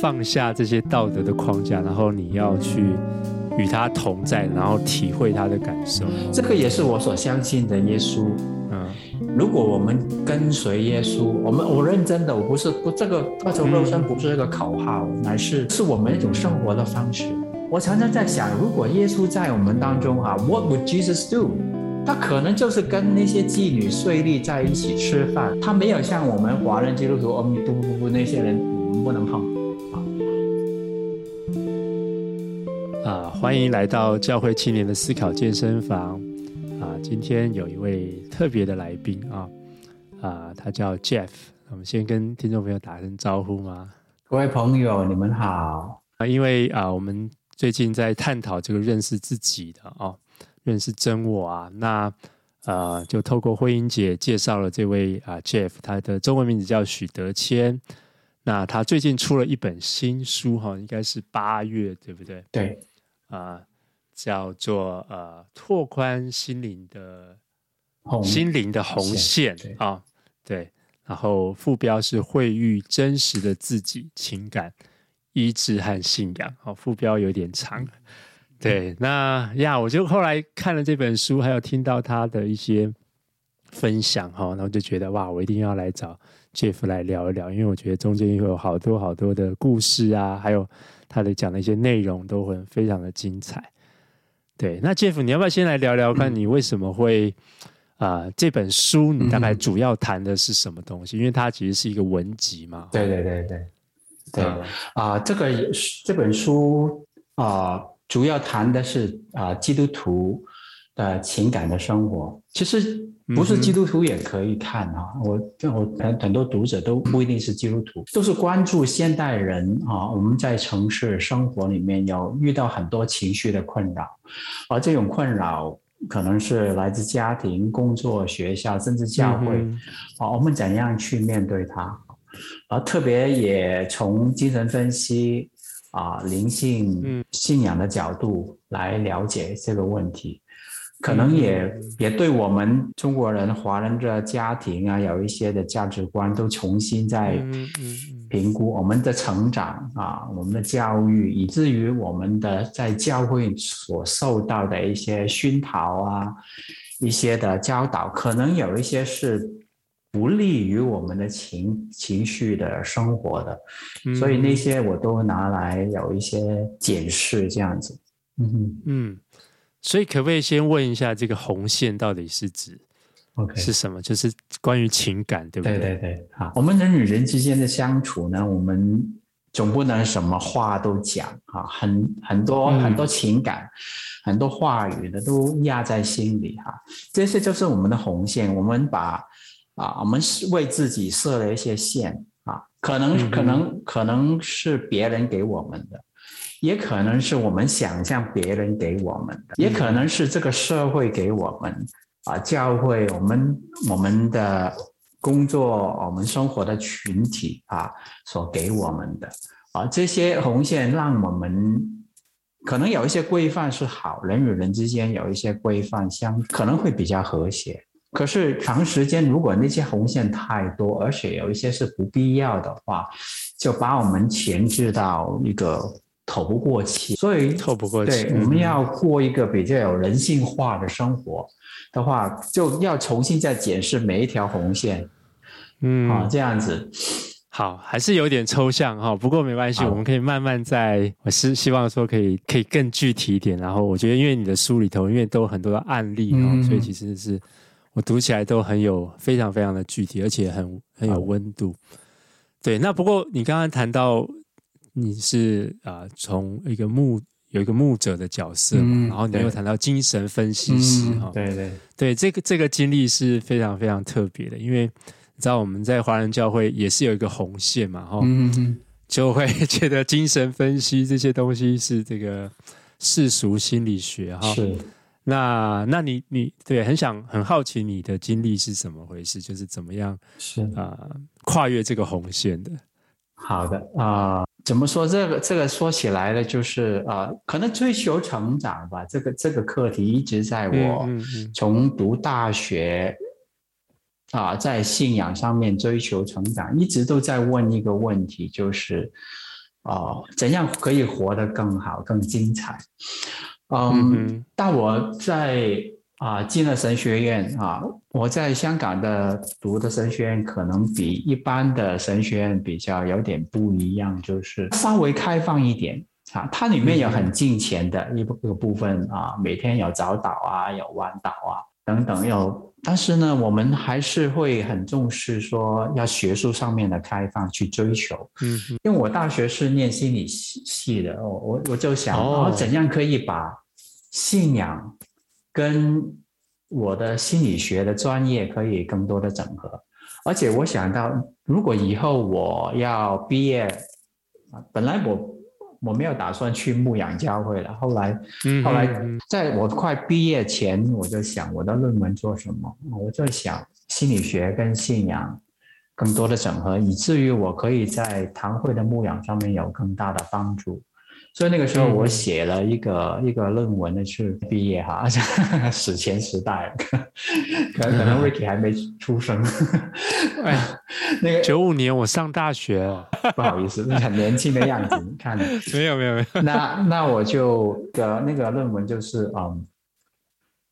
放下这些道德的框架，然后你要去与他同在，然后体会他的感受。这个也是我所相信的耶稣。嗯，如果我们跟随耶稣，我们我认真的，我不是不这个道成肉身不是一个口号，嗯、乃是是我们一种生活的方式。我常常在想，如果耶稣在我们当中啊，What would Jesus do？他可能就是跟那些妓女税吏在一起吃饭，他没有像我们华人基督徒，哦不不不，那些人我们不能碰。啊，欢迎来到教会青年的思考健身房。啊，今天有一位特别的来宾啊，啊，他叫 Jeff。我们先跟听众朋友打声招呼吗？各位朋友，你们好。啊，因为啊，我们最近在探讨这个认识自己的哦，认识真我啊。那呃，就透过慧英姐介绍了这位啊 Jeff，他的中文名字叫许德谦。那他最近出了一本新书哈，应该是八月，对不对？对。啊、呃，叫做呃，拓宽心灵的心灵的红线啊、哦，对。然后副标是会遇真实的自己、情感、医治和信仰。好、哦，副标有点长。对，嗯、那呀，我就后来看了这本书，还有听到他的一些分享哈，然后就觉得哇，我一定要来找 Jeff 来聊一聊，因为我觉得中间会有好多好多的故事啊，还有。他的讲的一些内容都很非常的精彩，对。那 Jeff，你要不要先来聊聊看，你为什么会啊、呃、这本书你大概主要谈的是什么东西？因为它其实是一个文集嘛。对对对对对啊、呃，这个这本书啊、呃，主要谈的是啊、呃、基督徒的情感的生活，其实。不是基督徒也可以看啊，我我很很多读者都不一定是基督徒，都是关注现代人啊。我们在城市生活里面有遇到很多情绪的困扰，而这种困扰可能是来自家庭、工作、学校，甚至教会啊。我们怎样去面对它？而特别也从精神分析啊、灵性、信仰的角度来了解这个问题。可能也也对我们中国人、华人的家庭啊，有一些的价值观都重新在评估我们的成长啊，我们的教育，以至于我们的在教会所受到的一些熏陶啊，一些的教导，可能有一些是不利于我们的情情绪的生活的，所以那些我都拿来有一些解释，这样子。嗯嗯。嗯所以可不可以先问一下，这个红线到底是指，OK 是什么？就是关于情感，对不对？对对对，好。我们人与人之间的相处呢，我们总不能什么话都讲啊，很很多很多情感，嗯、很多话语的都压在心里哈。这些就是我们的红线，我们把啊，我们是为自己设了一些线啊，可能、嗯、可能可能是别人给我们的。也可能是我们想象别人给我们的，也可能是这个社会给我们啊，教会我们我们的工作，我们生活的群体啊所给我们的啊，这些红线让我们可能有一些规范是好，人与人之间有一些规范相可能会比较和谐。可是长时间如果那些红线太多，而且有一些是不必要的话，就把我们前置到一个。透不过气，所以透不过气。对，我们要过一个比较有人性化的生活的话，就要重新再检视每一条红线。嗯，啊，这样子好，还是有点抽象哈。不过没关系，我们可以慢慢在。我是希望说可以可以更具体一点。然后我觉得，因为你的书里头，因为都有很多的案例哈，嗯、所以其实是我读起来都很有非常非常的具体，而且很很有温度。对，那不过你刚刚谈到。你是啊、呃，从一个牧有一个牧者的角色嘛，嗯、然后你又谈到精神分析师哈、嗯，对对对，这个这个经历是非常非常特别的，因为你知道我们在华人教会也是有一个红线嘛，哈、嗯，就会 觉得精神分析这些东西是这个世俗心理学哈，是，那那你你对很想很好奇你的经历是怎么回事，就是怎么样是啊、呃、跨越这个红线的。好的啊。呃怎么说这个？这个说起来呢，就是呃，可能追求成长吧。这个这个课题一直在我从读大学啊，在信仰上面追求成长，一直都在问一个问题，就是哦，怎样可以活得更好、更精彩？嗯，但我在啊进了神学院啊，我在香港的读的神学院可能比一般的神学院比较有点不一样，就是稍微开放一点啊，它里面有很近前的一个部分啊，每天有早祷啊，有晚祷啊。等等，有，但是呢，我们还是会很重视说要学术上面的开放去追求。嗯，因为我大学是念心理系的，我我我就想，哦，怎样可以把信仰跟我的心理学的专业可以更多的整合，而且我想到，如果以后我要毕业，本来我。我没有打算去牧养教会了。后来，后来在我快毕业前，我就想我的论文做什么？我就想心理学跟信仰更多的整合，以至于我可以在堂会的牧养上面有更大的帮助。所以那个时候我写了一个、嗯、一个论文的是毕业哈，史前时代，可能可能 Ricky 还没出生。哎，那个九五年我上大学，不好意思，很年轻的样子，你看。没有没有没有。那那我就的那个论文就是嗯，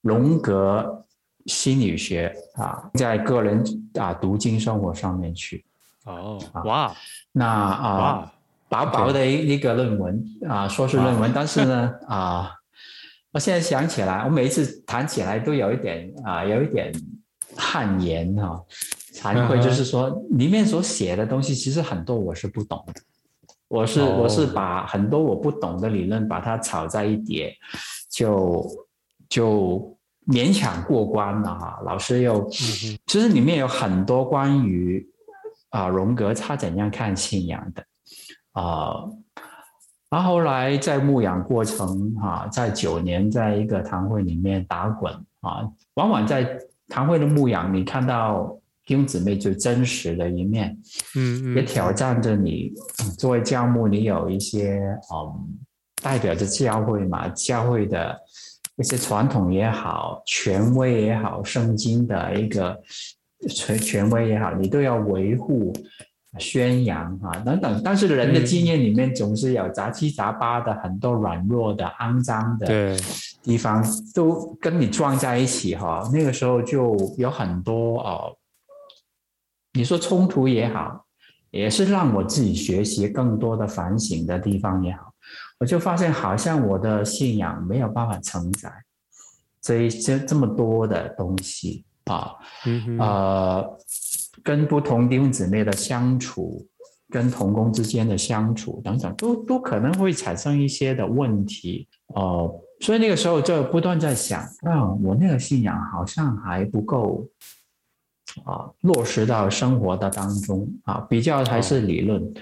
荣格心理学啊，在个人啊读经生活上面去。哦，哇，那啊。哇薄薄的一一个论文啊，说是论文，但是呢 啊，我现在想起来，我每一次谈起来都有一点啊，有一点汗颜哈，惭愧，就是说里面所写的东西，其实很多我是不懂的，我是我是把很多我不懂的理论把它炒在一碟，就就勉强过关了哈。老师又，其实里面有很多关于啊荣格他怎样看信仰的。啊，然后后来在牧养过程哈，在九年在一个堂会里面打滚啊，往往在堂会的牧养，你看到弟兄姊妹最真实的一面，嗯，也挑战着你作为教牧，你有一些嗯代表着教会嘛，教会的一些传统也好，权威也好，圣经的一个权权威也好，你都要维护。宣扬啊等等，但是人的经验里面总是有杂七杂八的很多软弱的、肮脏的地方，都跟你撞在一起哈。那个时候就有很多哦，你说冲突也好，也是让我自己学习更多的反省的地方也好，我就发现好像我的信仰没有办法承载这一些这么多的东西啊，嗯呃。跟不同弟兄姊妹的相处，跟同工之间的相处等等，都都可能会产生一些的问题哦、呃。所以那个时候就不断在想，啊，我那个信仰好像还不够啊，落实到生活的当中啊，比较还是理论。哦、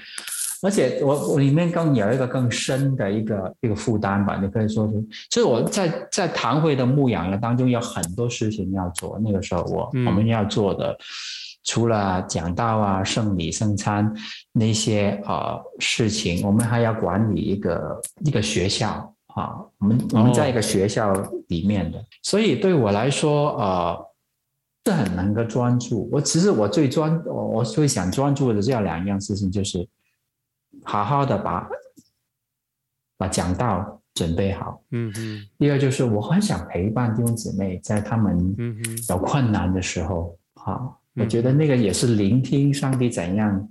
而且我我里面更有一个更深的一个一个负担吧，你可以说是，其实我在在堂会的牧养的当中有很多事情要做。那个时候我、嗯、我们要做的。除了讲道啊、圣礼、圣餐那些呃事情，我们还要管理一个一个学校啊。我们我们在一个学校里面的，所以对我来说呃是很能够专注。我其实我最专我我最想专注的这两样事情，就是好好的把把讲道准备好。嗯嗯。第二就是我很想陪伴弟兄姊妹，在他们有困难的时候啊。我觉得那个也是聆听上帝怎样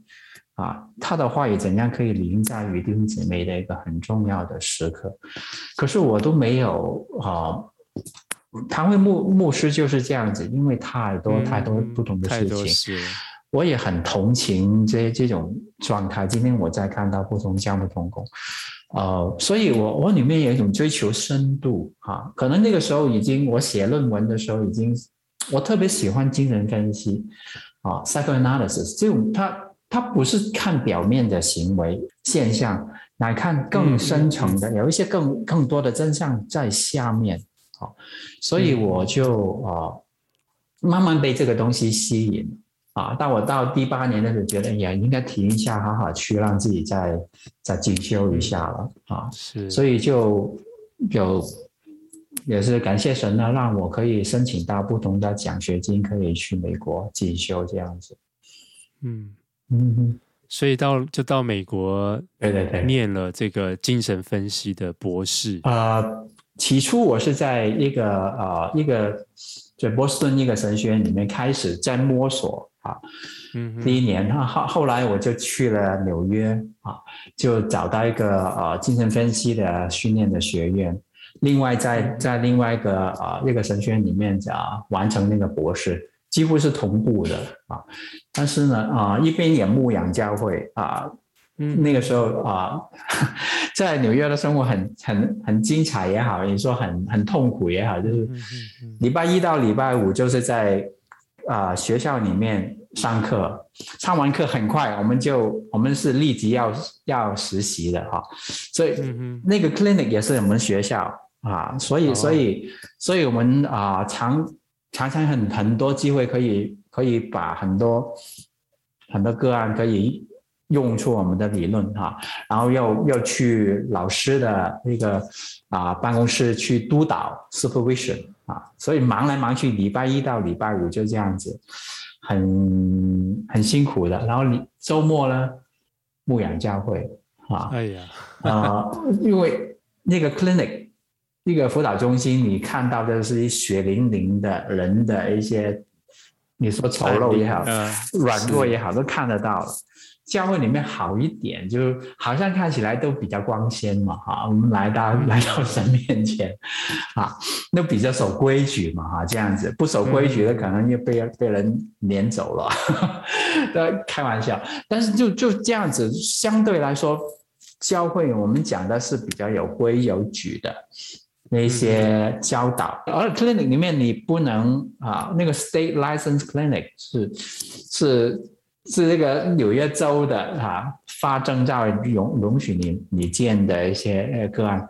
啊，他的话语怎样可以凌驾于弟兄姊妹的一个很重要的时刻。可是我都没有啊，堂会牧牧师就是这样子，因为太多太多不同的事情，我也很同情这这种状态。今天我在看到不同教牧同工，呃，所以我我里面有一种追求深度啊，可能那个时候已经我写论文的时候已经。我特别喜欢精神分析，啊，psychoanalysis，这种它它不是看表面的行为现象，来看更深层的，有一些更更多的真相在下面，啊，所以我就啊，慢慢被这个东西吸引，啊，但我到第八年的时候，觉得也应该停一下，好好去让自己再再进修一下了，啊，是，所以就有。也是感谢神呢，让我可以申请到不同的奖学金，可以去美国进修这样子。嗯嗯，所以到就到美国，对对对，念了这个精神分析的博士。呃，起初我是在一个呃一个在波士顿一个神学院里面开始在摸索啊。嗯，第一年，后后来我就去了纽约啊，就找到一个呃精神分析的训练的学院。另外在，在在另外一个啊一个神学院里面啊完成那个博士，几乎是同步的啊。但是呢啊，一边也牧养教会啊，嗯，那个时候啊，在纽约的生活很很很精彩也好，你说很很痛苦也好，就是礼拜一到礼拜五就是在啊学校里面。上课，上完课很快，我们就我们是立即要要实习的哈，所以那个 clinic 也是我们学校啊，所以所以所以我们啊常常常很很多机会可以可以把很多很多个案可以用出我们的理论哈，然后又又去老师的那个啊办公室去督导 supervision 啊，所以忙来忙去，礼拜一到礼拜五就这样子。很很辛苦的，然后你周末呢，牧养教会啊，哎呀，啊、呃，因为那个 clinic 那个辅导中心，你看到的是一血淋淋的人的一些，你说丑陋也好，呃、软弱也好，都看得到。教会里面好一点，就好像看起来都比较光鲜嘛，哈，我们来到来到神面前，啊，那比较守规矩嘛，哈，这样子不守规矩的可能又被被人撵走了，都开玩笑。但是就就这样子，相对来说，教会我们讲的是比较有规有矩的那些教导，而 clinic 里面你不能啊，那个 state license clinic 是是。是这个纽约州的哈发证照容容许你你建的一些个案，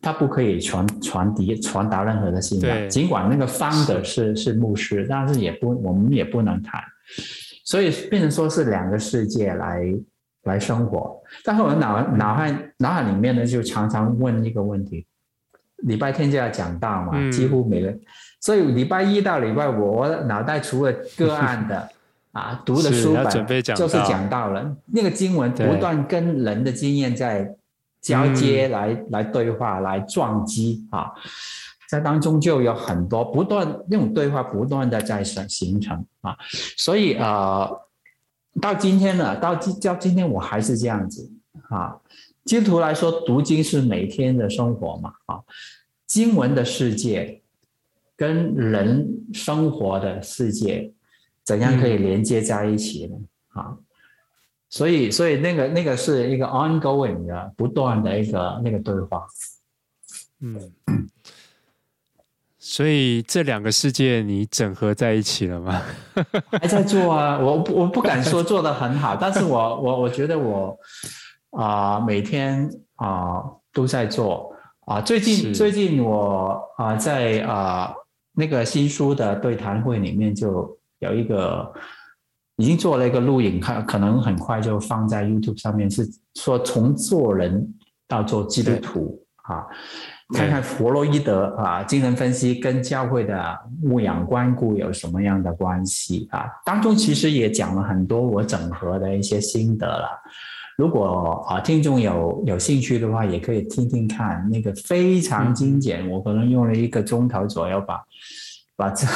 他不可以传传递传达任何的信仰，尽管那个 founder 是是牧师，但是也不我们也不能谈，所以变成说是两个世界来来生活。但是我脑脑海脑海里面呢，就常常问一个问题：礼拜天就要讲道嘛，几乎每个，所以礼拜一到礼拜五，我脑袋除了个案的。啊，读的书本就是讲到了，那个经文不断跟人的经验在交接来，来、嗯、来对话，来撞击啊，在当中就有很多不断那种对话，不断的在形形成啊，所以啊、呃，到今天呢，到今到今天我还是这样子啊。基督徒来说，读经是每天的生活嘛啊，经文的世界跟人生活的世界。怎样可以连接在一起呢？啊、嗯，所以，所以那个那个是一个 ongoing 的、不断的一个那个对话。嗯，所以这两个世界你整合在一起了吗？还在做啊，我我不敢说做的很好，但是我我我觉得我啊、呃、每天啊、呃、都在做啊。最近最近我啊、呃、在啊、呃、那个新书的对谈会里面就。有一个已经做了一个录影，看可能很快就放在 YouTube 上面，是说从做人到做基督徒啊，看看弗洛伊德啊精神分析跟教会的牧养关顾有什么样的关系啊？当中其实也讲了很多我整合的一些心得了。如果啊听众有有兴趣的话，也可以听听看那个非常精简，我可能用了一个钟头左右把把这。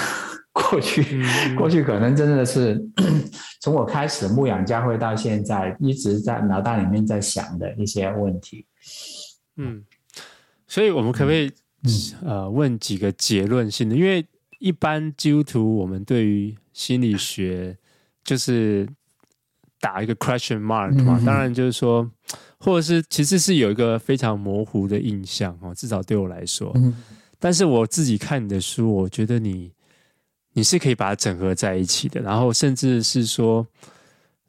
过去，过去可能真的是 从我开始牧养教会到现在，一直在脑袋里面在想的一些问题。嗯，所以我们可不可以、嗯、呃问几个结论性的？因为一般基督徒我们对于心理学就是打一个 question mark 嘛，嗯、当然就是说，或者是其实是有一个非常模糊的印象哦，至少对我来说。嗯、但是我自己看你的书，我觉得你。你是可以把它整合在一起的，然后甚至是说，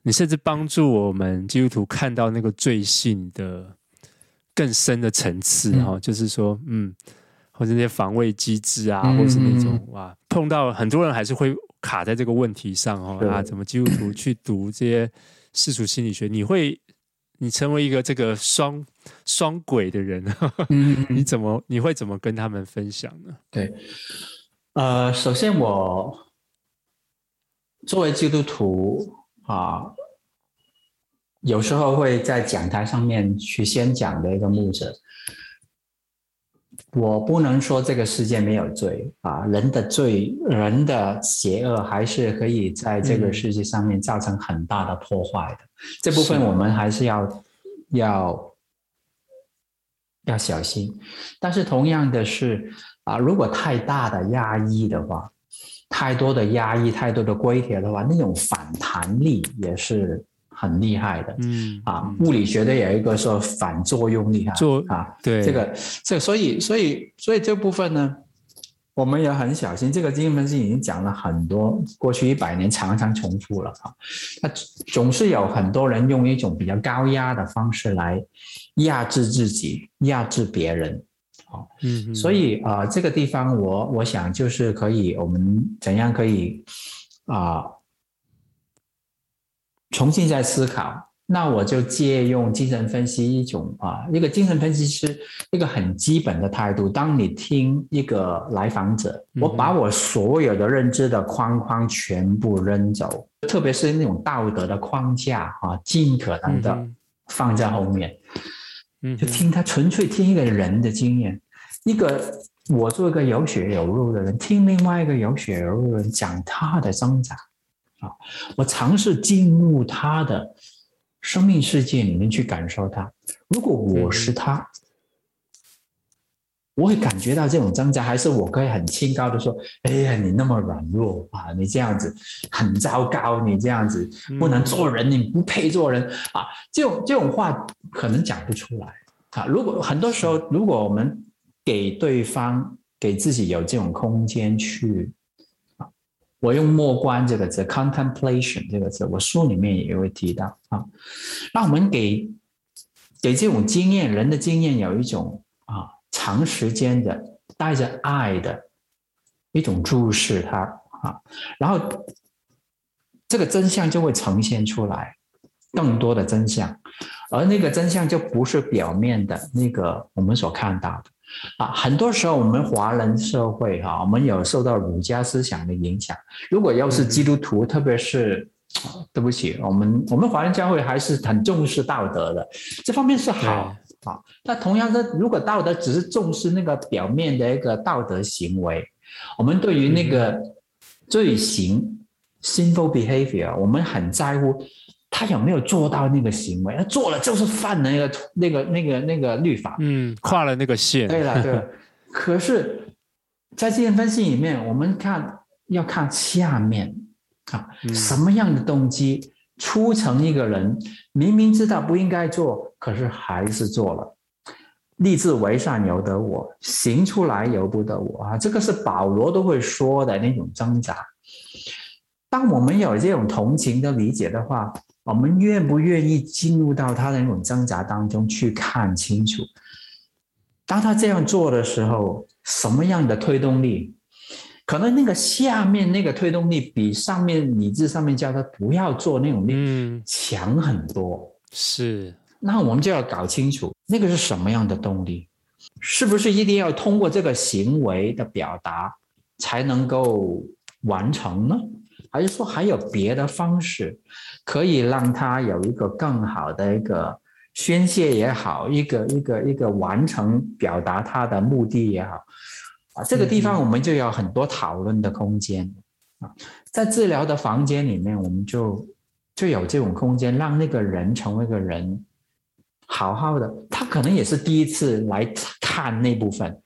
你甚至帮助我们基督徒看到那个罪性的更深的层次，哈、嗯，就是说，嗯，或者那些防卫机制啊，或是那种哇，碰到很多人还是会卡在这个问题上，哦，啊，怎么基督徒 去读这些世俗心理学？你会，你成为一个这个双双轨的人，嗯，你怎么你会怎么跟他们分享呢？对，呃，首先我作为基督徒啊，有时候会在讲台上面去先讲的一个牧者。我不能说这个世界没有罪啊，人的罪、人的邪恶还是可以在这个世界上面造成很大的破坏的。嗯、这部分我们还是要是要要小心。但是同样的是啊，如果太大的压抑的话，太多的压抑、太多的规条的话，那种反弹力也是。很厉害的，嗯啊，物理学的有一个说反作用力，做啊，对这个，这所以所以所以这部分呢，我们也很小心。这个精神分析已经讲了很多，过去一百年常常重复了啊，它总是有很多人用一种比较高压的方式来压制自己、压制别人，啊，嗯，所以啊，这个地方我我想就是可以，我们怎样可以啊？重新再思考，那我就借用精神分析一种啊，一个精神分析师一个很基本的态度。当你听一个来访者，我把我所有的认知的框框全部扔走，特别是那种道德的框架啊，尽可能的放在后面，就听他纯粹听一个人的经验，一个我做一个有血有肉的人，听另外一个有血有肉的人讲他的挣扎。啊，我尝试进入他的生命世界里面去感受他。如果我是他，我会感觉到这种挣扎，还是我可以很清高的说：“哎呀，你那么软弱啊，你这样子很糟糕，你这样子不能做人，你不配做人啊。”这种这种话可能讲不出来啊。如果很多时候，如果我们给对方、给自己有这种空间去。我用默观这个字，contemplation 这个字，我书里面也会提到啊。那我们给给这种经验，人的经验有一种长时间的带着爱的一种注视它啊，然后这个真相就会呈现出来，更多的真相，而那个真相就不是表面的那个我们所看到的。啊，很多时候我们华人社会哈，我们有受到儒家思想的影响。如果要是基督徒，特别是，对不起，我们我们华人教会还是很重视道德的，这方面是好啊。那同样的，如果道德只是重视那个表面的一个道德行为，我们对于那个罪行 （sinful behavior），我们很在乎。他有没有做到那个行为？他做了就是犯了那个那个那个那个律法，嗯，跨了那个线。对了，对了。可是，在精神分析里面，我们看要看下面啊，什么样的动机促成一个人明明知道不应该做，可是还是做了。立志为善由得我，行出来由不得我啊！这个是保罗都会说的那种挣扎。当我们有这种同情的理解的话，我们愿不愿意进入到他的那种挣扎当中去看清楚？当他这样做的时候，什么样的推动力？可能那个下面那个推动力比上面理智上面叫他不要做那种力强很多。是，那我们就要搞清楚那个是什么样的动力？是不是一定要通过这个行为的表达才能够完成呢？还是说还有别的方式，可以让他有一个更好的一个宣泄也好，一个一个一个完成表达他的目的也好，啊，这个地方我们就有很多讨论的空间啊。在治疗的房间里面，我们就就有这种空间，让那个人成为一个人，好好的。他可能也是第一次来看那部分，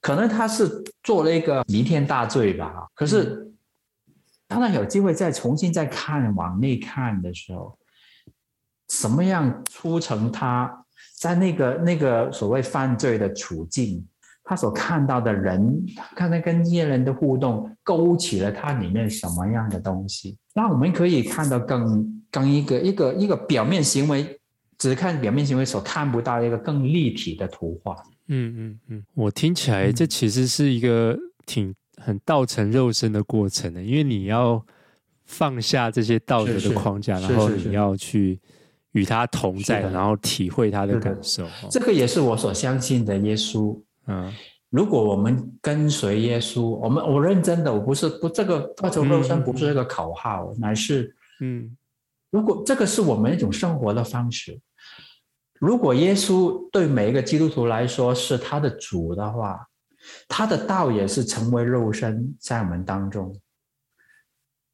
可能他是做了一个弥天大罪吧，可是。当他有机会再重新再看往内看的时候，什么样促成他在那个那个所谓犯罪的处境，他所看到的人，看他跟这些人的互动，勾起了他里面什么样的东西？那我们可以看到更更一个一个一个表面行为，只看表面行为所看不到一个更立体的图画。嗯嗯嗯，我听起来这其实是一个挺。很道成肉身的过程的，因为你要放下这些道德的框架，是是是是是，然后你要去与他同在，然后体会他的感受。这个也是我所相信的耶稣。嗯，如果我们跟随耶稣，我们我认真的，我不是不这个道成肉身不是一个口号，嗯、乃是嗯，如果这个是我们一种生活的方式。如果耶稣对每一个基督徒来说是他的主的话，他的道也是成为肉身在我们当中。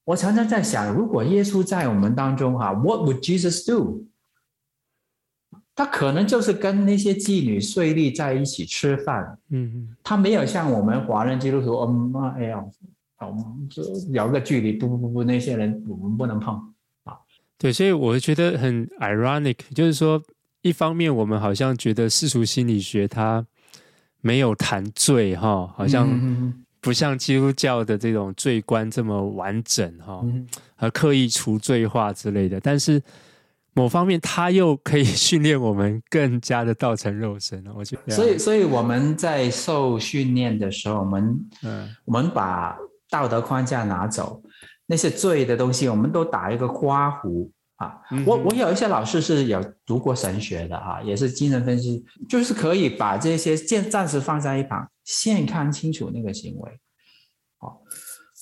我常常在想，如果耶稣在我们当中哈，What would Jesus do？他可能就是跟那些妓女税吏在一起吃饭。嗯嗯，他没有像我们华人基督徒，嗯，哎呀，我们就有个距离，不不不不，那些人我们不能碰啊。对，所以我觉得很 ironic，就是说。一方面，我们好像觉得世俗心理学它没有谈罪哈，好像不像基督教的这种罪观这么完整哈，和刻意除罪化之类的。但是某方面，它又可以训练我们更加的道成肉身。我觉得，所以，所以我们在受训练的时候，我们嗯，我们把道德框架拿走，那些罪的东西，我们都打一个括弧。啊，我我有一些老师是有读过神学的哈，也是精神分析，就是可以把这些暂暂时放在一旁，先看清楚那个行为，好，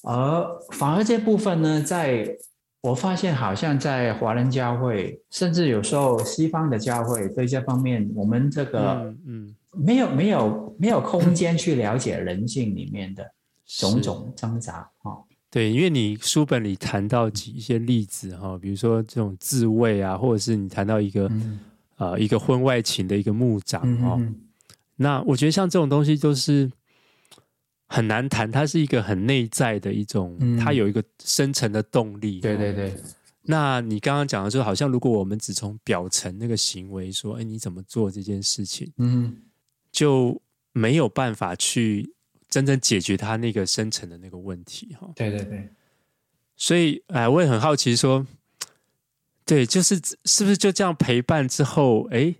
而反而这部分呢，在我发现好像在华人教会，甚至有时候西方的教会对这方面，我们这个嗯，没有没有没有空间去了解人性里面的种种挣扎啊。对，因为你书本里谈到几一些例子哈，比如说这种自慰啊，或者是你谈到一个、嗯、呃一个婚外情的一个牧长哦、嗯，那我觉得像这种东西都是很难谈，它是一个很内在的一种，嗯、它有一个深层的动力。对对对。那你刚刚讲的就好像如果我们只从表层那个行为说，哎，你怎么做这件事情，嗯，就没有办法去。真正解决他那个深层的那个问题，哈，对对对，所以哎，我也很好奇，说，对，就是是不是就这样陪伴之后，哎，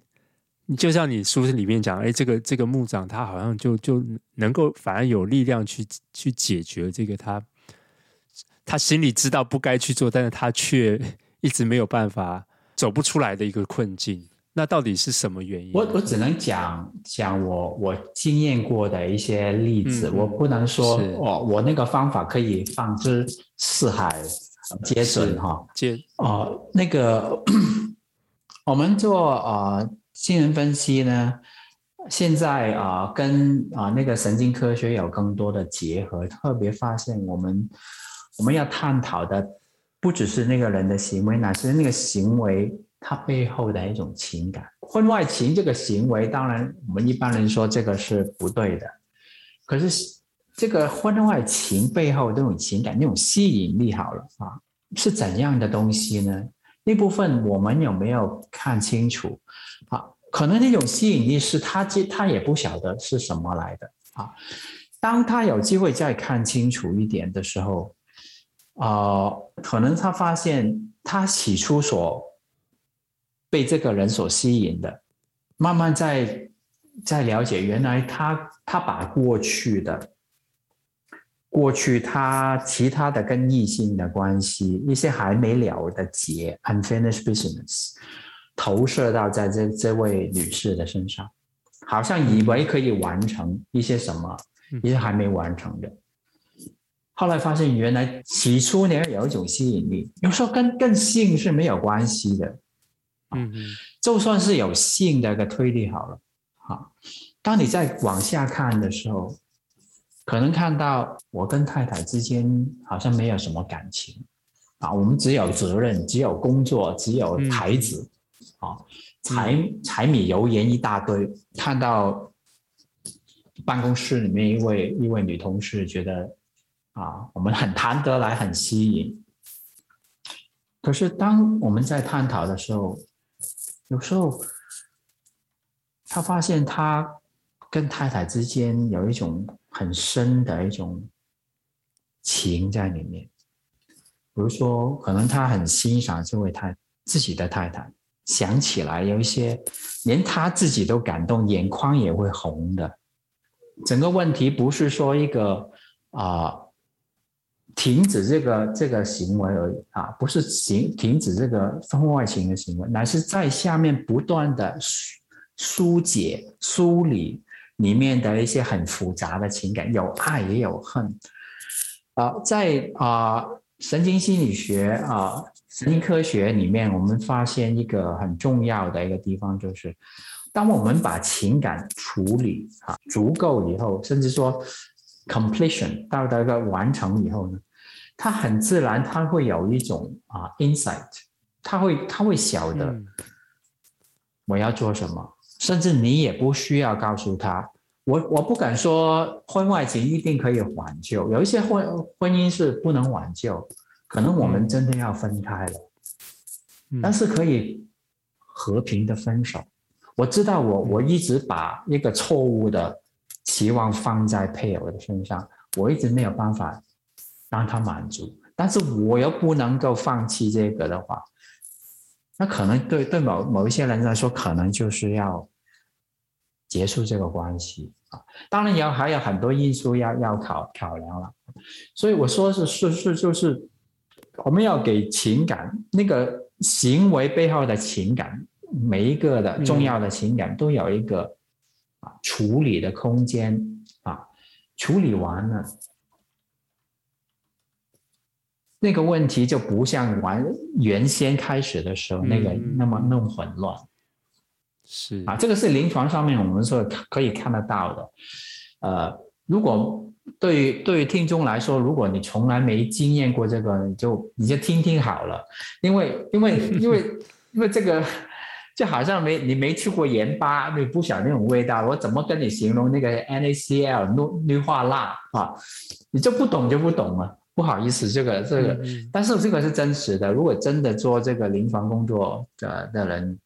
你就像你书里面讲，哎，这个这个牧长他好像就就能够反而有力量去去解决这个他他心里知道不该去做，但是他却一直没有办法走不出来的一个困境。那到底是什么原因？我我只能讲讲我我经验过的一些例子，嗯、我不能说哦，我那个方法可以放之四海皆准哈。皆哦，那个我们做呃精神分析呢，现在啊、呃、跟啊、呃、那个神经科学有更多的结合，特别发现我们我们要探讨的不只是那个人的行为，乃是那个行为。他背后的一种情感，婚外情这个行为，当然我们一般人说这个是不对的。可是这个婚外情背后这种情感，那种吸引力，好了啊，是怎样的东西呢？那部分我们有没有看清楚？啊，可能那种吸引力是他他也不晓得是什么来的啊。当他有机会再看清楚一点的时候，啊，可能他发现他起初所被这个人所吸引的，慢慢在在了解，原来他他把过去的过去他其他的跟异性的关系，一些还没了的结 （unfinished business） 投射到在这这位女士的身上，好像以为可以完成一些什么，一些还没完成的。后来发现，原来起初那有一种吸引力，有时候跟跟性是没有关系的。嗯嗯，就算是有性的一个推理好了，好，当你再往下看的时候，可能看到我跟太太之间好像没有什么感情，啊，我们只有责任，只有工作，只有孩子，啊，柴柴米油盐一大堆。看到办公室里面一位一位女同事觉得，啊，我们很谈得来，很吸引。可是当我们在探讨的时候，有时候，他发现他跟太太之间有一种很深的一种情在里面。比如说，可能他很欣赏这位太自己的太太，想起来有一些连他自己都感动，眼眶也会红的。整个问题不是说一个啊、停止这个这个行为而已啊，不是行停止这个婚外情的行为，乃是在下面不断的疏解、梳理里面的一些很复杂的情感，有爱也有恨。啊，在啊神经心理学啊神经科学里面，我们发现一个很重要的一个地方，就是当我们把情感处理啊足够以后，甚至说 completion 到达一个完成以后呢，他很自然，他会有一种啊 insight，他会他会晓得我要做什么，嗯、甚至你也不需要告诉他。我我不敢说婚外情一定可以挽救，有一些婚婚姻是不能挽救，可能我们真的要分开了，嗯、但是可以和平的分手。我知道我我一直把一个错误的期望放在配偶的身上，我一直没有办法。让他满足，但是我又不能够放弃这个的话，那可能对对某某一些人来说，可能就是要结束这个关系啊。当然有还有很多因素要要考考量了，所以我说是是是就是，我们要给情感那个行为背后的情感，每一个的重要的情感都有一个啊处理的空间啊，处理完了。那个问题就不像完原先开始的时候那个那么那么混乱，是啊，这个是临床上面我们说可以看得到的。呃，如果对于对于听众来说，如果你从来没经验过这个，你就你就听听好了，因为因为因为 因为这个就好像没你没去过盐巴，你不晓得那种味道，我怎么跟你形容那个 NaCl 氯氯化钠啊？你就不懂就不懂了。不好意思，这个这个，但是这个是真实的。如果真的做这个临床工作的的人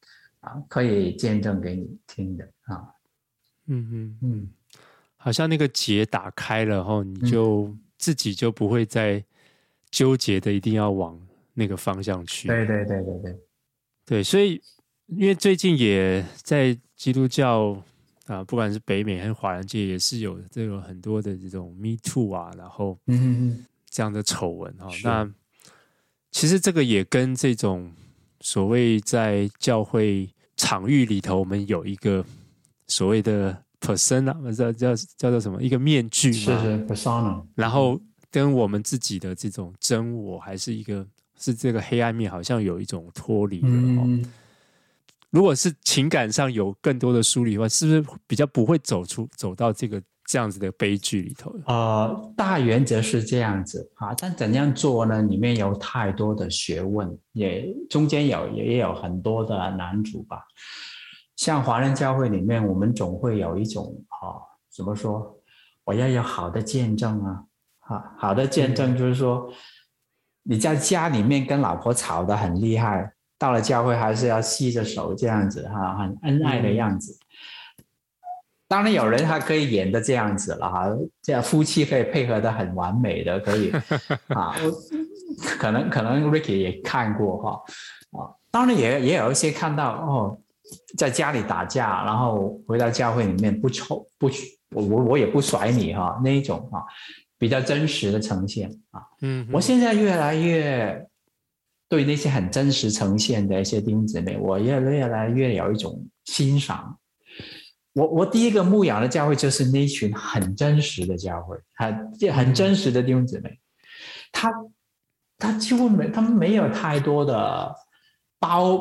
啊，可以见证给你听的啊。嗯嗯嗯，好像那个结打开了后，你就自己就不会再纠结的，一定要往那个方向去。对对对对对对，所以因为最近也在基督教啊，不管是北美还是华人界，也是有这种很多的这种 Me Too 啊，然后嗯嗯。这样的丑闻哈，那其实这个也跟这种所谓在教会场域里头，我们有一个所谓的 persona，叫叫叫做什么？一个面具嘛，是是 persona。然后跟我们自己的这种真我，还是一个是这个黑暗面，好像有一种脱离的。嗯，如果是情感上有更多的梳理的话，是不是比较不会走出走到这个？这样子的悲剧里头，呃，大原则是这样子啊，但怎样做呢？里面有太多的学问，也中间有也有很多的难处吧。像华人教会里面，我们总会有一种啊，怎么说？我要有好的见证啊，哈，好的见证就是说，你在家里面跟老婆吵得很厉害，到了教会还是要吸着手这样子哈，很恩爱的样子。嗯当然有人还可以演的这样子了哈，这样夫妻可以配合得很完美的，可以。啊，可能可能 Ricky 也看过哈啊，当然也也有一些看到哦，在家里打架，然后回到教会里面不抽不我我我也不甩你哈那一种啊，比较真实的呈现啊，嗯，我现在越来越对那些很真实呈现的一些弟兄姊妹，我越越来越有一种欣赏。我我第一个牧养的教会就是那群很真实的教会，很很真实的弟兄姊妹，他他几乎没他们没有太多的包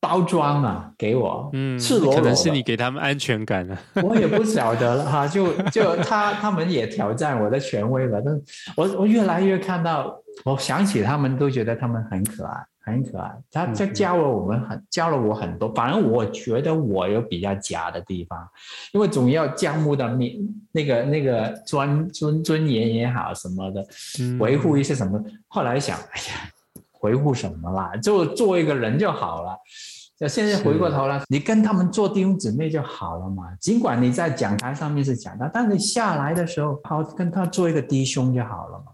包装啊，给我，嗯，赤裸裸，可能是你给他们安全感了，我也不晓得了哈，就就他他们也挑战我的权威了，但我我越来越看到，我想起他们都觉得他们很可爱。很可爱，他他教了我们很教了我很多，反正我觉得我有比较假的地方，因为总要教牧的面那个那个尊尊尊严也好什么的，维护一些什么。后来想，哎呀，维护什么啦？就做一个人就好了。就现在回过头来，你跟他们做弟兄姊妹就好了嘛。尽管你在讲台上面是讲他，但是下来的时候，好跟他做一个弟兄就好了嘛。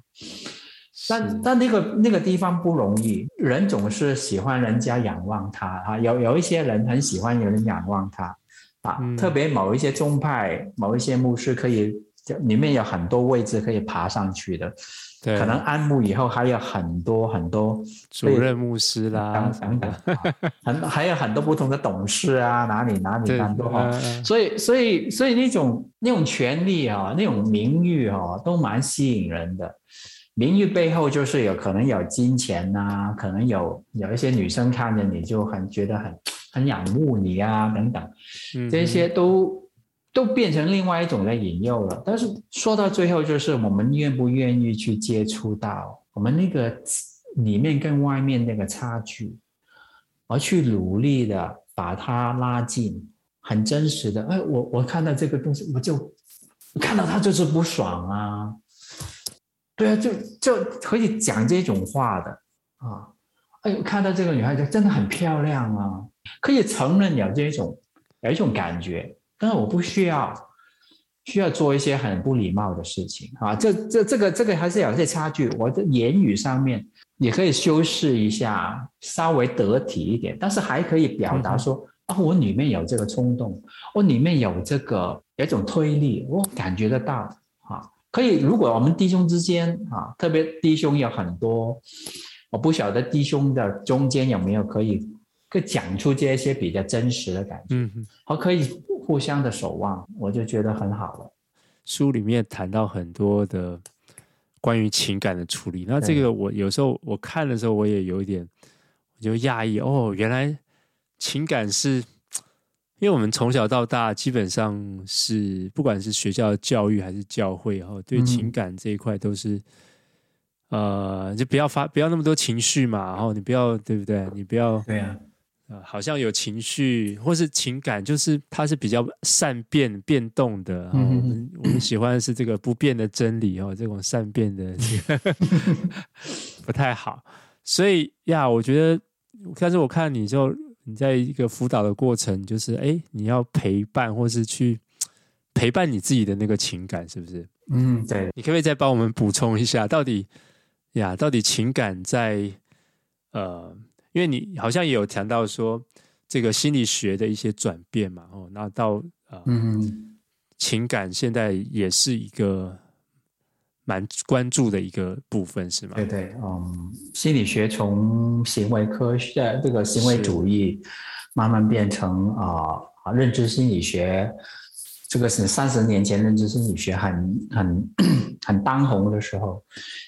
但但那个那个地方不容易，人总是喜欢人家仰望他啊，有有一些人很喜欢有人仰望他啊，嗯、特别某一些宗派、某一些牧师可以里面有很多位置可以爬上去的。对，可能安牧以后还有很多很多主任牧师啦，等等，很还有很多不同的董事啊，哪里哪里很多哈，所以所以所以那种那种权利啊，那种名誉啊，都蛮吸引人的。名誉背后就是有可能有金钱呐、啊，可能有有一些女生看着你就很觉得很很仰慕你啊，等等，这些都。都变成另外一种的引诱了，但是说到最后，就是我们愿不愿意去接触到我们那个里面跟外面那个差距，而去努力的把它拉近，很真实的。哎，我我看到这个东西，我就看到他就是不爽啊，对啊，就就可以讲这种话的啊。哎，看到这个女孩子真的很漂亮啊，可以承认有这种有一种感觉。但是我不需要，需要做一些很不礼貌的事情啊！这这这个这个还是有些差距。我的言语上面也可以修饰一下，稍微得体一点，但是还可以表达说啊，我里面有这个冲动，我里面有这个有一种推力，我感觉得到啊。可以，如果我们弟兄之间啊，特别弟兄有很多，我不晓得弟兄的中间有没有可以，可以讲出这些比较真实的感觉，嗯哼，好，可以。互相的守望，我就觉得很好了。书里面谈到很多的关于情感的处理，那这个我有时候我看的时候，我也有一点，我就讶异哦，原来情感是，因为我们从小到大基本上是，不管是学校的教育还是教会，哈，对情感这一块都是，嗯、呃，就不要发，不要那么多情绪嘛，然后你不要，对不对？你不要，对啊。呃，好像有情绪或是情感，就是它是比较善变变动的。嗯、我们我们喜欢的是这个不变的真理哦，这种善变的这 个不太好。所以呀，我觉得，但是我看你就你在一个辅导的过程，就是哎，你要陪伴或是去陪伴你自己的那个情感，是不是？嗯，对。你可不可以再帮我们补充一下，到底呀，到底情感在呃？因为你好像也有谈到说这个心理学的一些转变嘛，哦，那到呃，嗯，情感现在也是一个蛮关注的一个部分，是吗？对对，嗯，心理学从行为科学这个行为主义慢慢变成啊啊认知心理学，这个是三十年前认知心理学很很很当红的时候，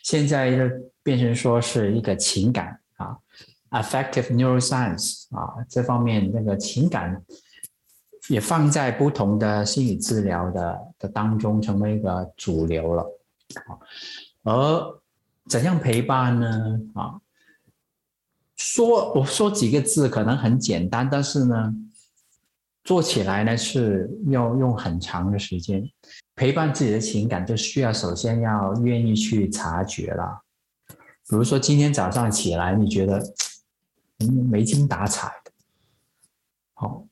现在就变成说是一个情感啊。Affective neuroscience 啊，这方面那个情感也放在不同的心理治疗的的当中，成为一个主流了。而怎样陪伴呢？啊，说我说几个字可能很简单，但是呢，做起来呢是要用很长的时间。陪伴自己的情感，就需要首先要愿意去察觉了。比如说今天早上起来，你觉得。没精打采的，好，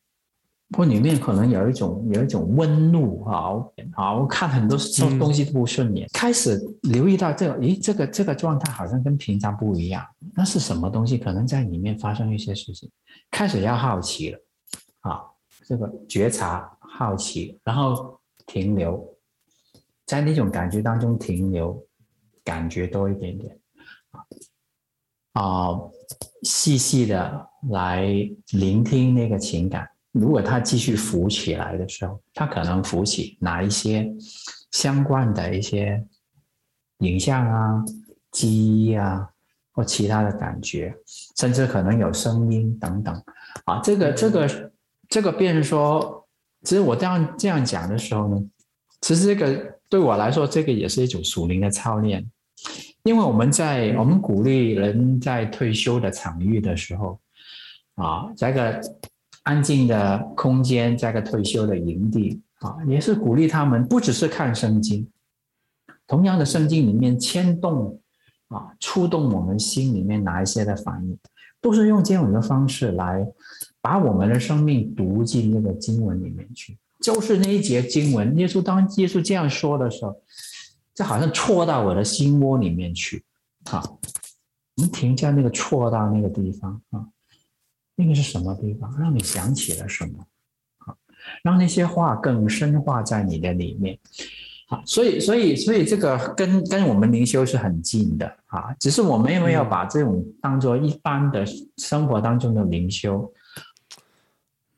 或里面可能有一种有一种温怒，好，好，我看很多东西都不顺眼，开始留意到这个，咦，这个这个状态好像跟平常不一样，那是什么东西？可能在里面发生一些事情，开始要好奇了，啊，这个觉察、好奇，然后停留在那种感觉当中停留，感觉多一点点啊，啊。细细的来聆听那个情感，如果它继续浮起来的时候，它可能浮起哪一些相关的一些影像啊、记忆啊，或其他的感觉，甚至可能有声音等等啊。这个、这个、这个，便是说，其实我这样这样讲的时候呢，其实这个对我来说，这个也是一种属灵的操练。因为我们在我们鼓励人在退休的场域的时候，啊，这个安静的空间，在个退休的营地啊，也是鼓励他们不只是看圣经，同样的圣经里面牵动啊，触动我们心里面哪一些的反应，都是用这样的方式来把我们的生命读进那个经文里面去，就是那一节经文，耶稣当耶稣这样说的时候。就好像戳到我的心窝里面去，啊，我们停在那个戳到那个地方啊，那个是什么地方？让你想起了什么？啊，让那些话更深化在你的里面，好，所以所以所以这个跟跟我们灵修是很近的啊，只是我们有没有把这种当做一般的生活当中的灵修？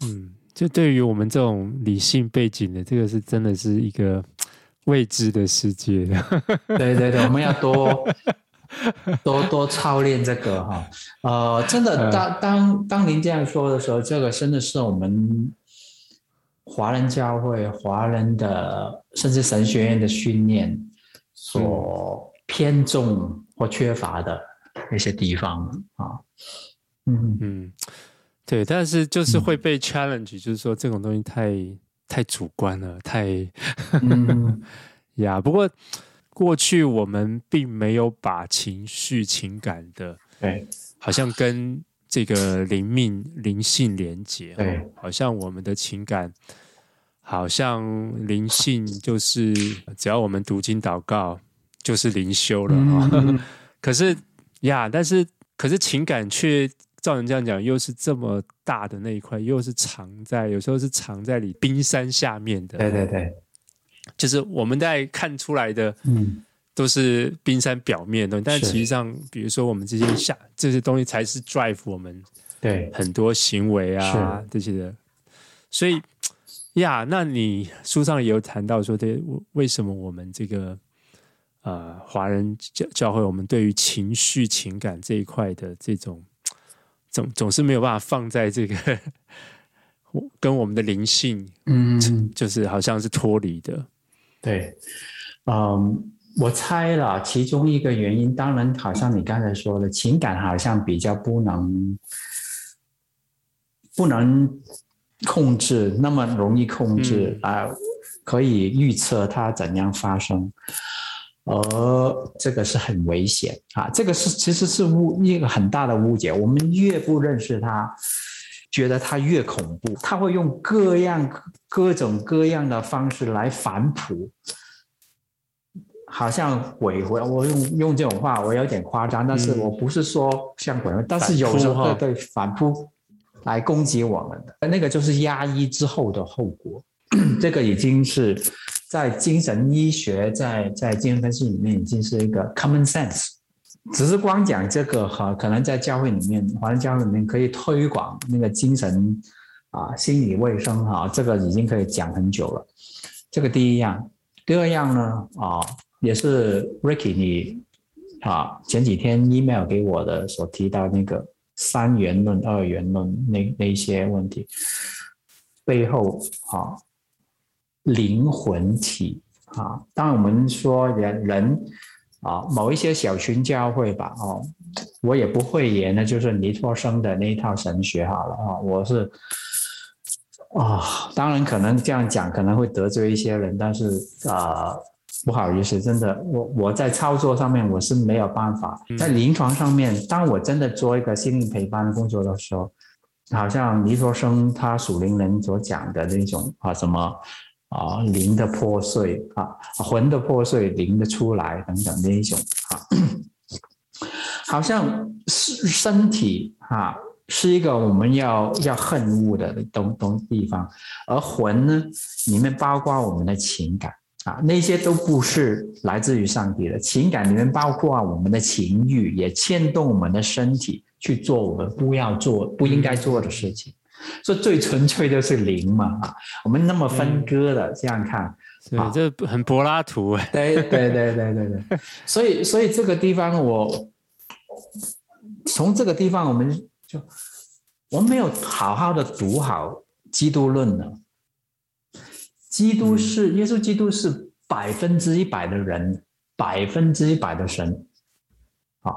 嗯，就对于我们这种理性背景的，这个是真的是一个未知的世界。对对对，我们要多。多多操练这个哈，呃，真的，当当当您这样说的时候，这个真的是我们华人教会、华人的甚至神学院的训练所偏重或缺乏的那些地方啊。嗯。嗯，对，但是就是会被 challenge，、嗯、就是说这种东西太太主观了，太嗯。呀，不过。过去我们并没有把情绪、情感的，对，好像跟这个灵命、灵性连接，对，好像我们的情感，好像灵性就是只要我们读经祷告就是灵修了啊。嗯、可是呀，但是可是情感却照人这样讲，又是这么大的那一块，又是藏在有时候是藏在你冰山下面的，对对对。就是我们在看出来的，嗯，都是冰山表面的东西，但其实上，比如说我们这些下这些东西，才是 drive 我们对很多行为啊这些的。所以呀，那你书上也有谈到说，对，为什么我们这个呃华人教教会，我们对于情绪情感这一块的这种总总是没有办法放在这个。跟我们的灵性，嗯，就是好像是脱离的。对，嗯，我猜了其中一个原因，当然好像你刚才说的，情感好像比较不能不能控制，那么容易控制啊，嗯，呃，可以预测它怎样发生，而这个是很危险啊，这个是其实是误一个很大的误解，我们越不认识它。觉得它越恐怖，他会用各样各种各样的方式来反扑，好像鬼魂。我用用这种话，我有点夸张，但是我不是说像鬼，嗯、但是有时候会对反扑来攻击我们的，那个就是压抑之后的后果。这个已经是在精神医学，在在精神分析里面已经是一个 common sense。只是光讲这个哈，可能在教会里面，华人教会里面可以推广那个精神啊心理卫生哈，这个已经可以讲很久了。这个第一样，第二样呢啊，也是 Ricky 你啊前几天 email 给我的所提到那个三元论、二元论那那些问题背后啊灵魂体啊，当然我们说人人。啊，某一些小群教会吧，哦，我也不会言的，就是尼托生的那一套神学好了啊，我是啊、哦，当然可能这样讲可能会得罪一些人，但是啊、呃，不好意思，真的，我我在操作上面我是没有办法，在临床上面，当我真的做一个心灵陪伴的工作的时候，好像尼托生他属灵人所讲的那种啊什么。啊，灵的破碎啊，魂的破碎，灵的出来等等那一种啊，好像是身体啊，是一个我们要要恨恶的东东地方，而魂呢，里面包括我们的情感啊，那些都不是来自于上帝的，情感里面包括我们的情欲，也牵动我们的身体去做我们不要做、不应该做的事情。所以最纯粹的是零嘛啊，我们那么分割的这样看，对，这很柏拉图哎，对对对对对对，所以所以这个地方我从这个地方我们就我们没有好好的读好基督论呢，基督是耶稣基督是百分之一百的人，百分之一百的神，啊，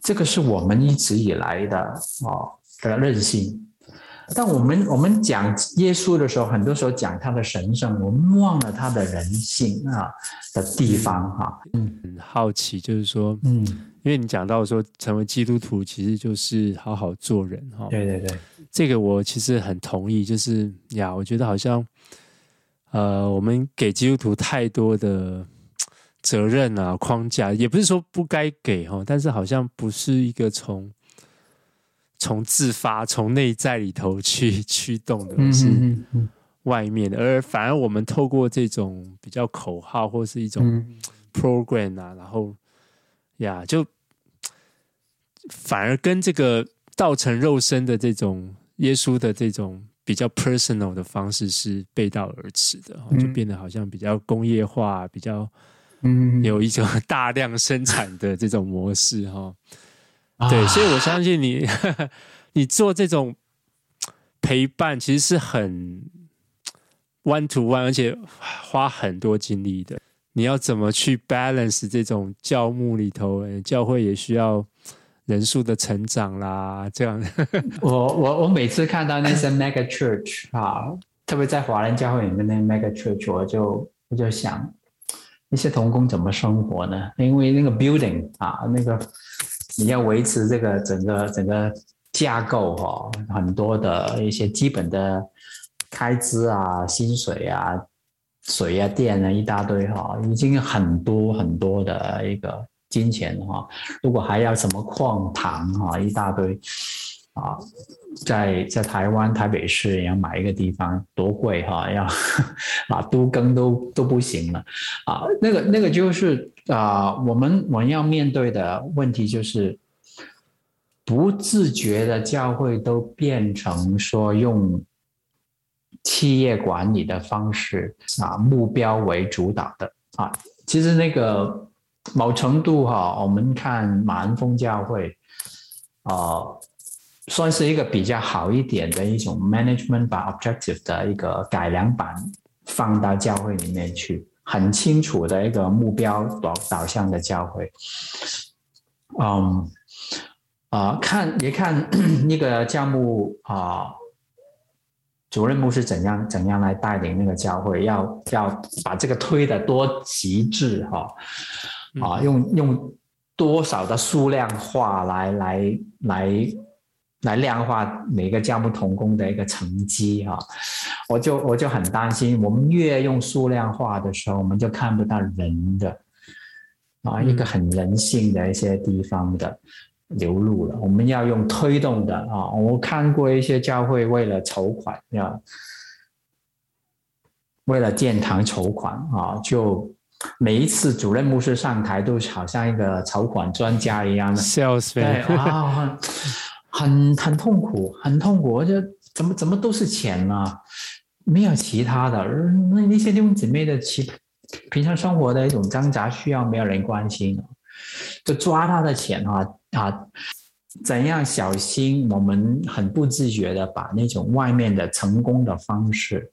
这个是我们一直以来的啊的任性。但我们我们讲耶稣的时候，很多时候讲他的神圣，我们忘了他的人性啊的地方哈。嗯，很好奇，就是说，嗯，因为你讲到说成为基督徒其实就是好好做人哈。对对对，这个我其实很同意。就是呀，我觉得好像，呃，我们给基督徒太多的责任啊框架，也不是说不该给哈，但是好像不是一个从。从自发从内在里头去驱动的，是外面的，而反而我们透过这种比较口号或是一种 program 啊，然后呀，就反而跟这个道成肉身的这种耶稣的这种比较 personal 的方式是背道而驰的，就变得好像比较工业化，比较嗯有一种 大量生产的这种模式哈。对，所以我相信你，你做这种陪伴其实是很 one to one，而且花很多精力的。你要怎么去 balance 这种教牧里头，教会也需要人数的成长啦，这样。我我我每次看到那些 mega church 啊，特别在华人教会里面那 mega church，我就我就想，那些童工怎么生活呢？因为那个 building 啊，那个。你要维持这个整个整个架构哈，很多的一些基本的开支啊、薪水啊、水啊、电啊一大堆哈，已经很多很多的一个金钱哈。如果还要什么矿糖哈，一大堆啊，在在台湾台北市要买一个地方多贵哈，要 啊都更都都不行了啊，那个那个就是。啊、我们我们要面对的问题就是，不自觉的教会都变成说用企业管理的方式啊，目标为主导的啊。其实那个某程度哈，我们看马恩峰教会啊、算是一个比较好一点的一种 management by objective 的一个改良版，放到教会里面去。很清楚的一个目标导导向的教会，嗯，啊、呃，看也看那个教牧啊、呃，主任牧师怎样怎样来带领那个教会，要要把这个推的多极致哈，啊、呃，用用多少的数量化来来来。来量化每个教牧同工的一个成绩哈，我就我就很担心，我们越用数量化的时候，我们就看不到人的啊一个很人性的一些地方的流露了。我们要用推动的啊，我看过一些教会为了筹款要为了建堂筹款啊，就每一次主任牧师上台都好像一个筹款专家一样的，笑死对啊。很很痛苦，很痛苦。我觉得怎么怎么都是钱啊，没有其他的。那那些弟兄姊妹的其平常生活的一种挣扎需要，没有人关心，就抓他的钱啊啊！怎样小心？我们很不自觉的把那种外面的成功的方式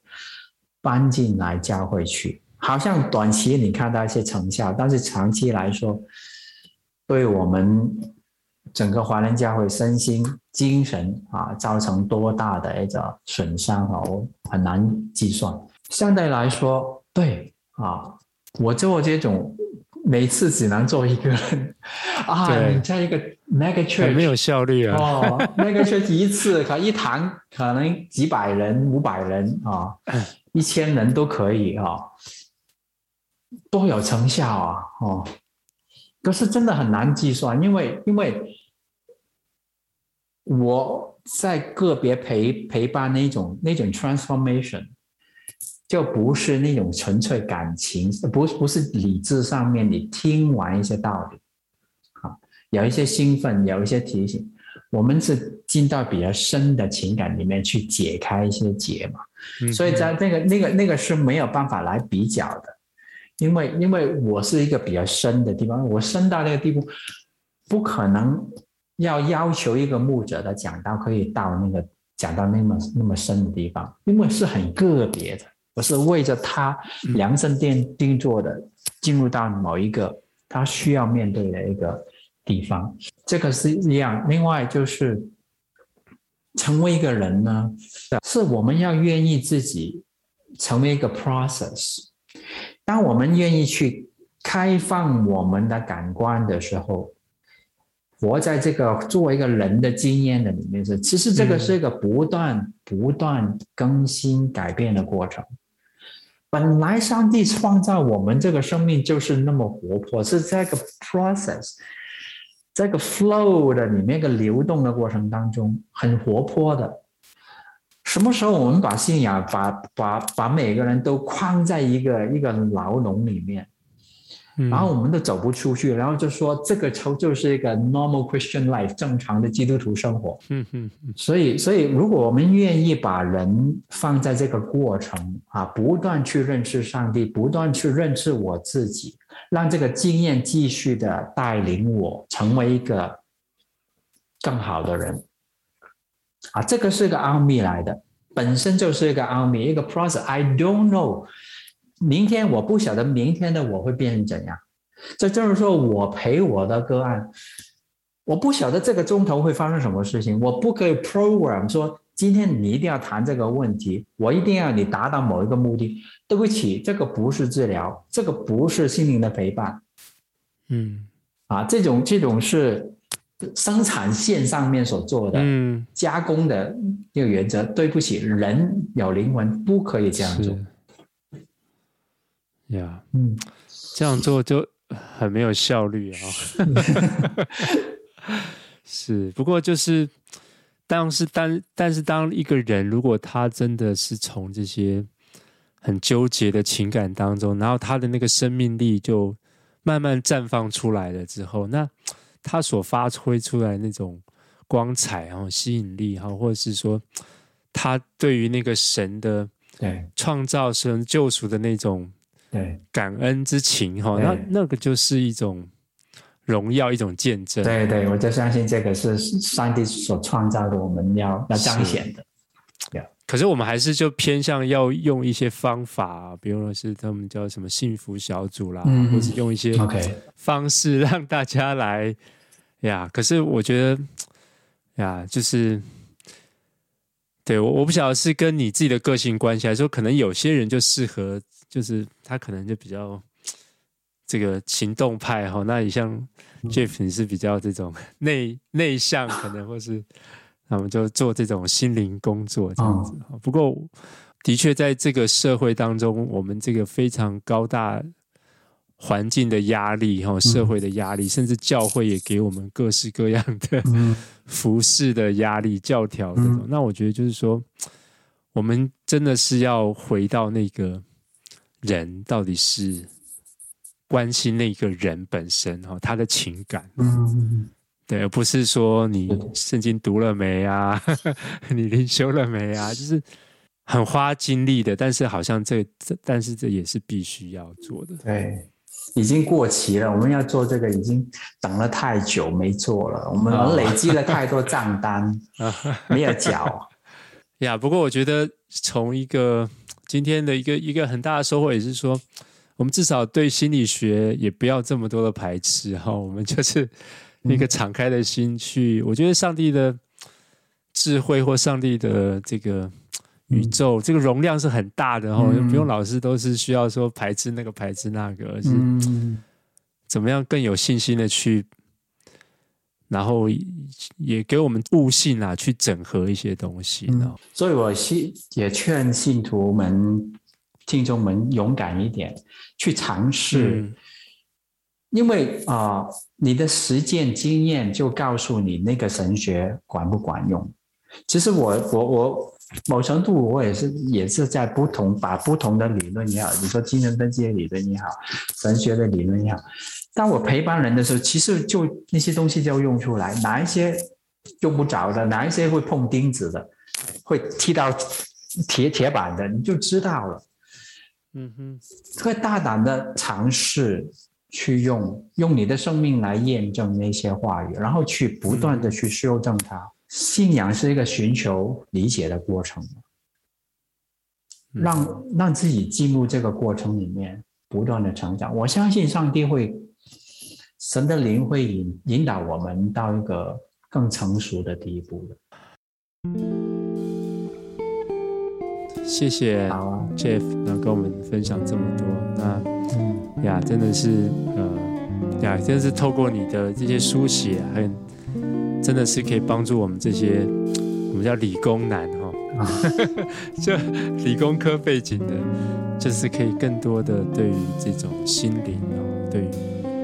搬进来教会去，好像短期你看到一些成效，但是长期来说，对我们。整个华人教会身心精神啊，造成多大的一个损伤啊，我很难计算。相对来说，对啊，我做这种每次只能做一个人啊，你在一个 mega church 没有效率啊。哦，mega church 一次可一堂可能几百人、五百人啊，一千人都可以啊，都有成效啊，哦，可是真的很难计算，因为因为。我在个别陪陪伴那种那种 transformation，就不是那种纯粹感情，不不是理智上面你听完一些道理，啊，有一些兴奋，有一些提醒，我们是进到比较深的情感里面去解开一些结嘛，嗯、所以在那个那个那个是没有办法来比较的，因为因为我是一个比较深的地方，我深到那个地步，不可能。要要求一个牧者的讲道可以到那个讲到那么那么深的地方，因为是很个别的，我是为着他量身定定做的，进入到某一个他需要面对的一个地方，这个是一样。另外就是成为一个人呢，是我们要愿意自己成为一个 process。当我们愿意去开放我们的感官的时候。活在这个作为一个人的经验的里面是，其实这个是一个不断不断更新改变的过程。本来上帝创造我们这个生命就是那么活泼，是这个 process，这个 flow 的里面一个流动的过程当中很活泼的，什么时候我们把信仰把把把每个人都框在一个一个牢笼里面？然后我们都走不出去，然后就说这个就就是一个 normal Christian life 正常的基督徒生活。嗯嗯嗯。所以，所以如果我们愿意把人放在这个过程啊，不断去认识上帝，不断去认识我自己，让这个经验继续的带领我成为一个更好的人。啊，这个是个奥秘来的，本身就是一个奥秘，一个 process。I don't know。明天我不晓得明天的我会变成怎样，这就是说我陪我的个案，我不晓得这个钟头会发生什么事情，我不可以 program 说今天你一定要谈这个问题，我一定要你达到某一个目的。对不起，这个不是治疗，这个不是心灵的陪伴，嗯，啊，这种这种是生产线上面所做的，嗯，加工的这个原则。对不起，人有灵魂，不可以这样做。呀，嗯，这样做就很没有效率啊。是，不过就是，当是当，但是当一个人如果他真的是从这些很纠结的情感当中，然后他的那个生命力就慢慢绽放出来了之后，那他所发挥出来那种光彩然后吸引力哈，或者是说他对于那个神的对创造神救赎的那种。对，感恩之情哈，那那个就是一种荣耀，一种见证。对对，我就相信这个是上帝所创造的，我们要要彰显的。可是我们还是就偏向要用一些方法，比如说是他们叫什么幸福小组啦，嗯、或者用一些方式让大家来呀。可是我觉得呀，就是对我我不晓得是跟你自己的个性关系，还是说可能有些人就适合。就是他可能就比较 这个行动派哈，那你像 Jeff 你是比较这种内内向，可能或是 那我们就做这种心灵工作这样子。不过的确在这个社会当中，我们这个非常高大环境的压力哈，社会的压力，甚至教会也给我们各式各样的 服饰的压力、教条这种。那我觉得就是说，我们真的是要回到那个。人到底是关心那个人本身哈，他的情感，嗯，对，而不是说你圣经读了没啊，你灵修了没啊，就是很花精力的，但是好像这这，但是这也是必须要做的。对，已经过期了，我们要做这个已经等了太久没做了，我们累积了太多账单，没有缴。呀，不过我觉得从一个。今天的一个一个很大的收获也是说，我们至少对心理学也不要这么多的排斥哈，我们就是一个敞开的心去。我觉得上帝的智慧或上帝的这个宇宙，这个容量是很大的哈，不用老是都是需要说排斥那个排斥那个，而是怎么样更有信心的去。然后也给我们悟性啊，去整合一些东西。嗯、所以我信也劝信徒们、听众们勇敢一点，去尝试。嗯、因为啊、呃，你的实践经验就告诉你那个神学管不管用。其实我我我某程度我也是也是在不同把不同的理论也好，你说精神分析的理论也好，神学的理论也好。当我陪伴人的时候，其实就那些东西就要用出来，哪一些用不着的，哪一些会碰钉子的，会踢到铁铁板的，你就知道了。嗯哼，会大胆的尝试去用，用你的生命来验证那些话语，然后去不断的去修正它。嗯、信仰是一个寻求理解的过程，让让自己进入这个过程里面，不断的成长。我相信上帝会。神的灵会引引导我们到一个更成熟的地步的。谢谢，Jeff，能跟我们分享这么多。那，嗯、呀，真的是，呃，呀，真的是透过你的这些书写，很，真的是可以帮助我们这些我们叫理工男哈，哦、就理工科背景的，就是可以更多的对于这种心灵哦，对于。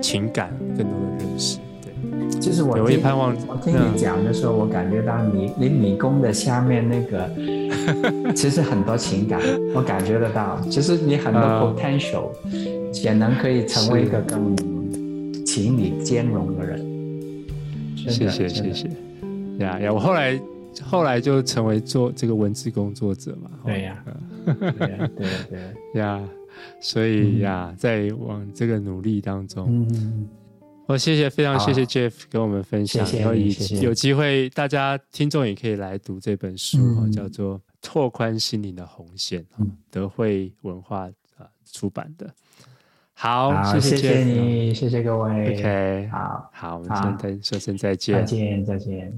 情感更多的认识，对，其实我有一盼望。我听你讲的时候，嗯、我感觉到你你理工的下面那个，其实很多情感，我感觉得到。其实你很多 potential，也能可以成为一个更情理兼容的人。谢谢谢谢。呀呀，我后来后来就成为做这个文字工作者嘛。对呀，对呀对对呀，所以呀，在往这个努力当中。嗯。我谢谢，非常谢谢 Jeff 跟我们分享，然后以有机会大家听众也可以来读这本书，叫做《拓宽心灵的红线》，德惠文化啊出版的。好，谢谢你，谢谢各位。OK，好，好，我们先说声再见，再见，再见。